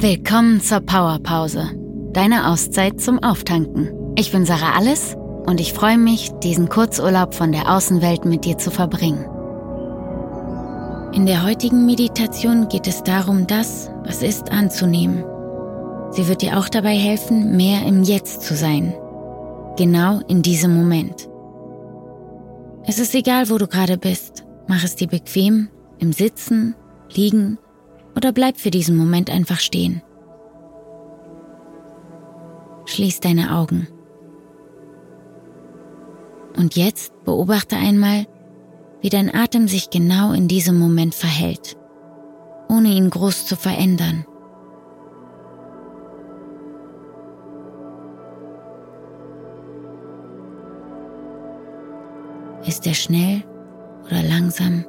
Willkommen zur Powerpause, deine Auszeit zum Auftanken. Ich bin Sarah Alles und ich freue mich, diesen Kurzurlaub von der Außenwelt mit dir zu verbringen. In der heutigen Meditation geht es darum, das, was ist, anzunehmen. Sie wird dir auch dabei helfen, mehr im Jetzt zu sein. Genau in diesem Moment. Es ist egal, wo du gerade bist. Mach es dir bequem, im Sitzen, Liegen oder bleib für diesen Moment einfach stehen. Schließ deine Augen. Und jetzt beobachte einmal, wie dein Atem sich genau in diesem Moment verhält, ohne ihn groß zu verändern. Ist er schnell oder langsam?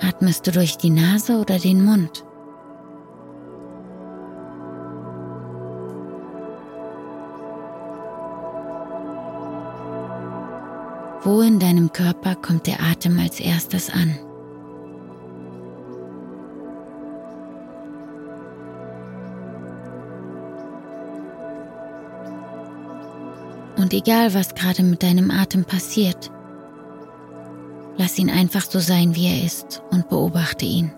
Atmest du durch die Nase oder den Mund? Wo in deinem Körper kommt der Atem als erstes an? Und egal, was gerade mit deinem Atem passiert, lass ihn einfach so sein, wie er ist und beobachte ihn.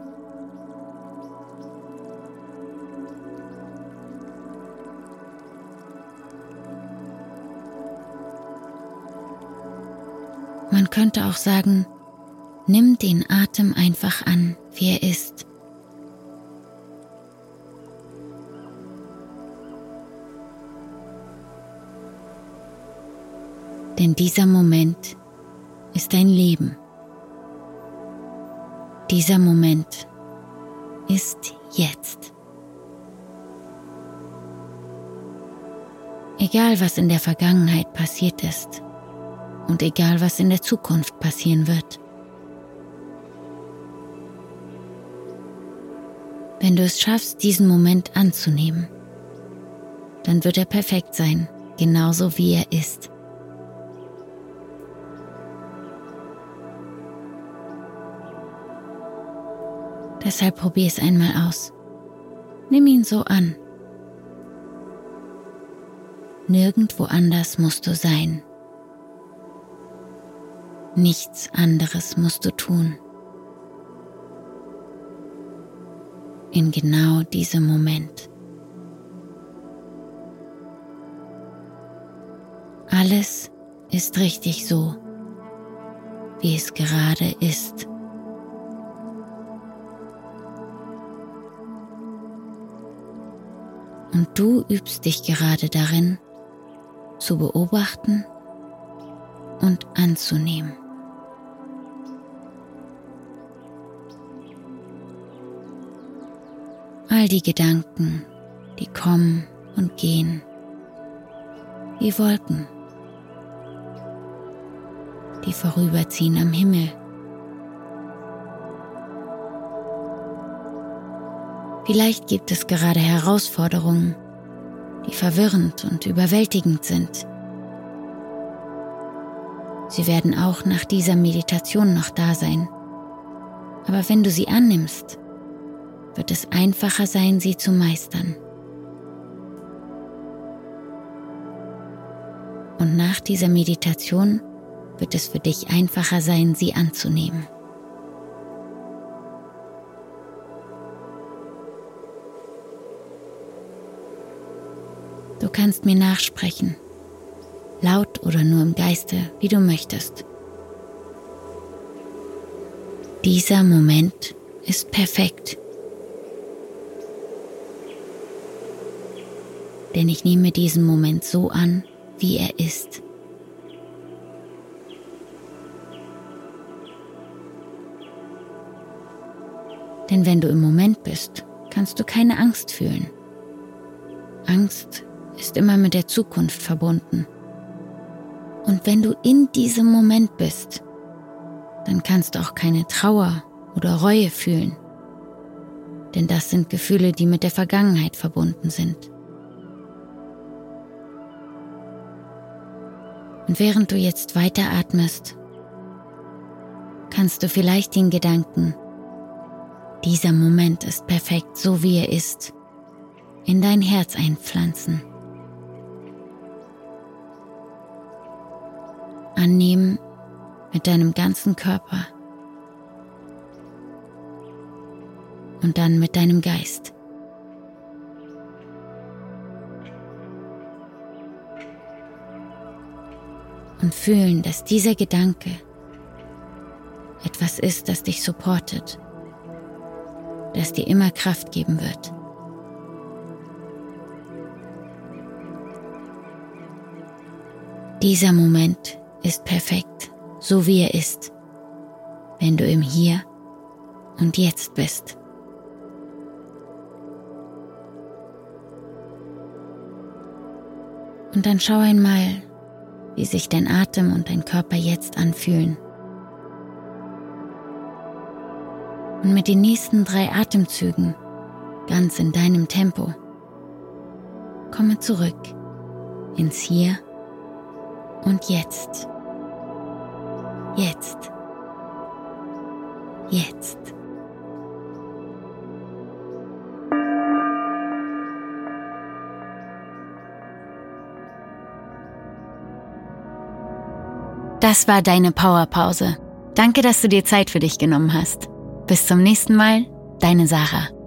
Man könnte auch sagen, nimm den Atem einfach an, wie er ist. Denn dieser Moment ist dein Leben. Dieser Moment ist jetzt. Egal was in der Vergangenheit passiert ist, und egal was in der Zukunft passieren wird. Wenn du es schaffst, diesen Moment anzunehmen, dann wird er perfekt sein, genauso wie er ist. Deshalb probier es einmal aus. Nimm ihn so an. Nirgendwo anders musst du sein. Nichts anderes musst du tun. In genau diesem Moment. Alles ist richtig so, wie es gerade ist. Und du übst dich gerade darin, zu beobachten und anzunehmen. All die Gedanken, die kommen und gehen, wie Wolken, die vorüberziehen am Himmel. Vielleicht gibt es gerade Herausforderungen, die verwirrend und überwältigend sind. Sie werden auch nach dieser Meditation noch da sein. Aber wenn du sie annimmst, wird es einfacher sein, sie zu meistern. Und nach dieser Meditation wird es für dich einfacher sein, sie anzunehmen. Du kannst mir nachsprechen, laut oder nur im Geiste, wie du möchtest. Dieser Moment ist perfekt. denn ich nehme diesen Moment so an, wie er ist. Denn wenn du im Moment bist, kannst du keine Angst fühlen. Angst ist immer mit der Zukunft verbunden. Und wenn du in diesem Moment bist, dann kannst du auch keine Trauer oder Reue fühlen. Denn das sind Gefühle, die mit der Vergangenheit verbunden sind. Und während du jetzt weiteratmest, kannst du vielleicht den Gedanken, dieser Moment ist perfekt, so wie er ist, in dein Herz einpflanzen. Annehmen mit deinem ganzen Körper und dann mit deinem Geist. Und fühlen, dass dieser Gedanke etwas ist, das dich supportet, das dir immer Kraft geben wird. Dieser Moment ist perfekt, so wie er ist, wenn du im Hier und Jetzt bist. Und dann schau einmal, wie sich dein Atem und dein Körper jetzt anfühlen. Und mit den nächsten drei Atemzügen, ganz in deinem Tempo, komme zurück ins Hier und Jetzt. Jetzt. Jetzt. Das war deine Powerpause. Danke, dass du dir Zeit für dich genommen hast. Bis zum nächsten Mal, deine Sarah.